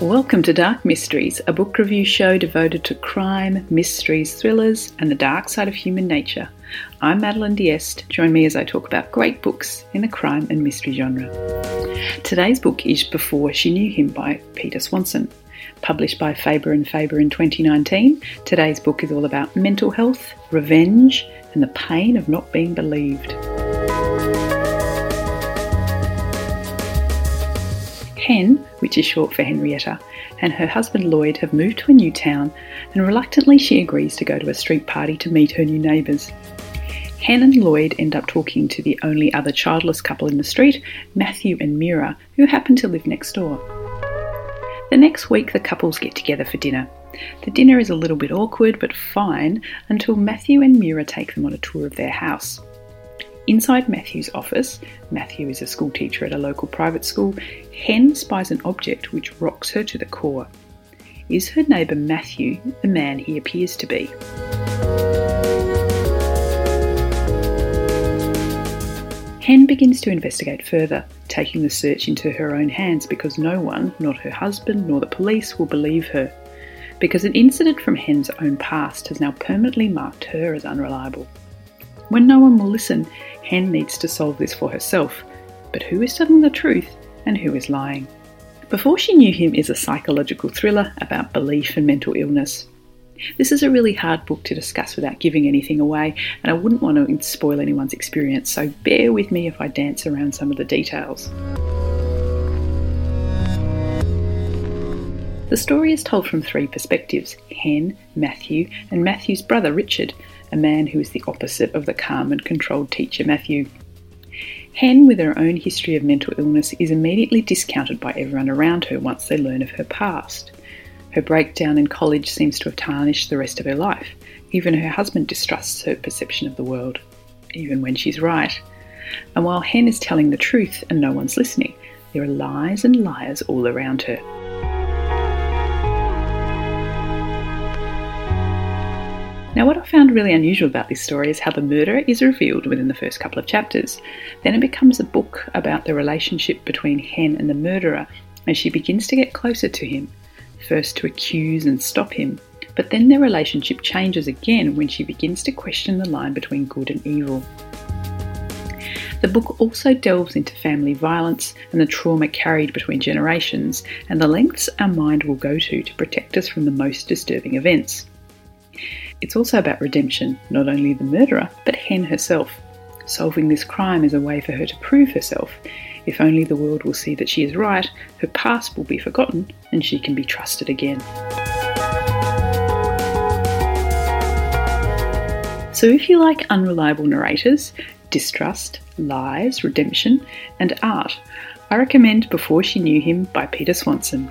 Welcome to Dark Mysteries, a book review show devoted to crime, mysteries, thrillers, and the dark side of human nature. I'm Madeline Diest. Join me as I talk about great books in the crime and mystery genre. Today's book is Before She Knew Him by Peter Swanson. Published by Faber and Faber in 2019, today's book is all about mental health, revenge, and the pain of not being believed. Hen, which is short for Henrietta, and her husband Lloyd have moved to a new town, and reluctantly she agrees to go to a street party to meet her new neighbours. Hen and Lloyd end up talking to the only other childless couple in the street, Matthew and Mira, who happen to live next door. The next week, the couples get together for dinner. The dinner is a little bit awkward but fine until Matthew and Mira take them on a tour of their house. Inside Matthew's office, Matthew is a schoolteacher at a local private school, Hen spies an object which rocks her to the core. Is her neighbour Matthew the man he appears to be? Hen begins to investigate further, taking the search into her own hands because no one, not her husband nor the police, will believe her. Because an incident from Hen's own past has now permanently marked her as unreliable. When no one will listen, Hen needs to solve this for herself. But who is telling the truth and who is lying? Before She Knew Him is a psychological thriller about belief and mental illness. This is a really hard book to discuss without giving anything away, and I wouldn't want to spoil anyone's experience, so bear with me if I dance around some of the details. The story is told from three perspectives Hen, Matthew, and Matthew's brother Richard, a man who is the opposite of the calm and controlled teacher Matthew. Hen, with her own history of mental illness, is immediately discounted by everyone around her once they learn of her past. Her breakdown in college seems to have tarnished the rest of her life. Even her husband distrusts her perception of the world, even when she's right. And while Hen is telling the truth and no one's listening, there are lies and liars all around her. Now, what I found really unusual about this story is how the murder is revealed within the first couple of chapters. Then it becomes a book about the relationship between Hen and the murderer as she begins to get closer to him, first to accuse and stop him, but then their relationship changes again when she begins to question the line between good and evil. The book also delves into family violence and the trauma carried between generations, and the lengths our mind will go to to protect us from the most disturbing events. It's also about redemption, not only the murderer, but Hen herself. Solving this crime is a way for her to prove herself. If only the world will see that she is right, her past will be forgotten and she can be trusted again. So, if you like unreliable narrators, distrust, lies, redemption, and art, I recommend Before She Knew Him by Peter Swanson.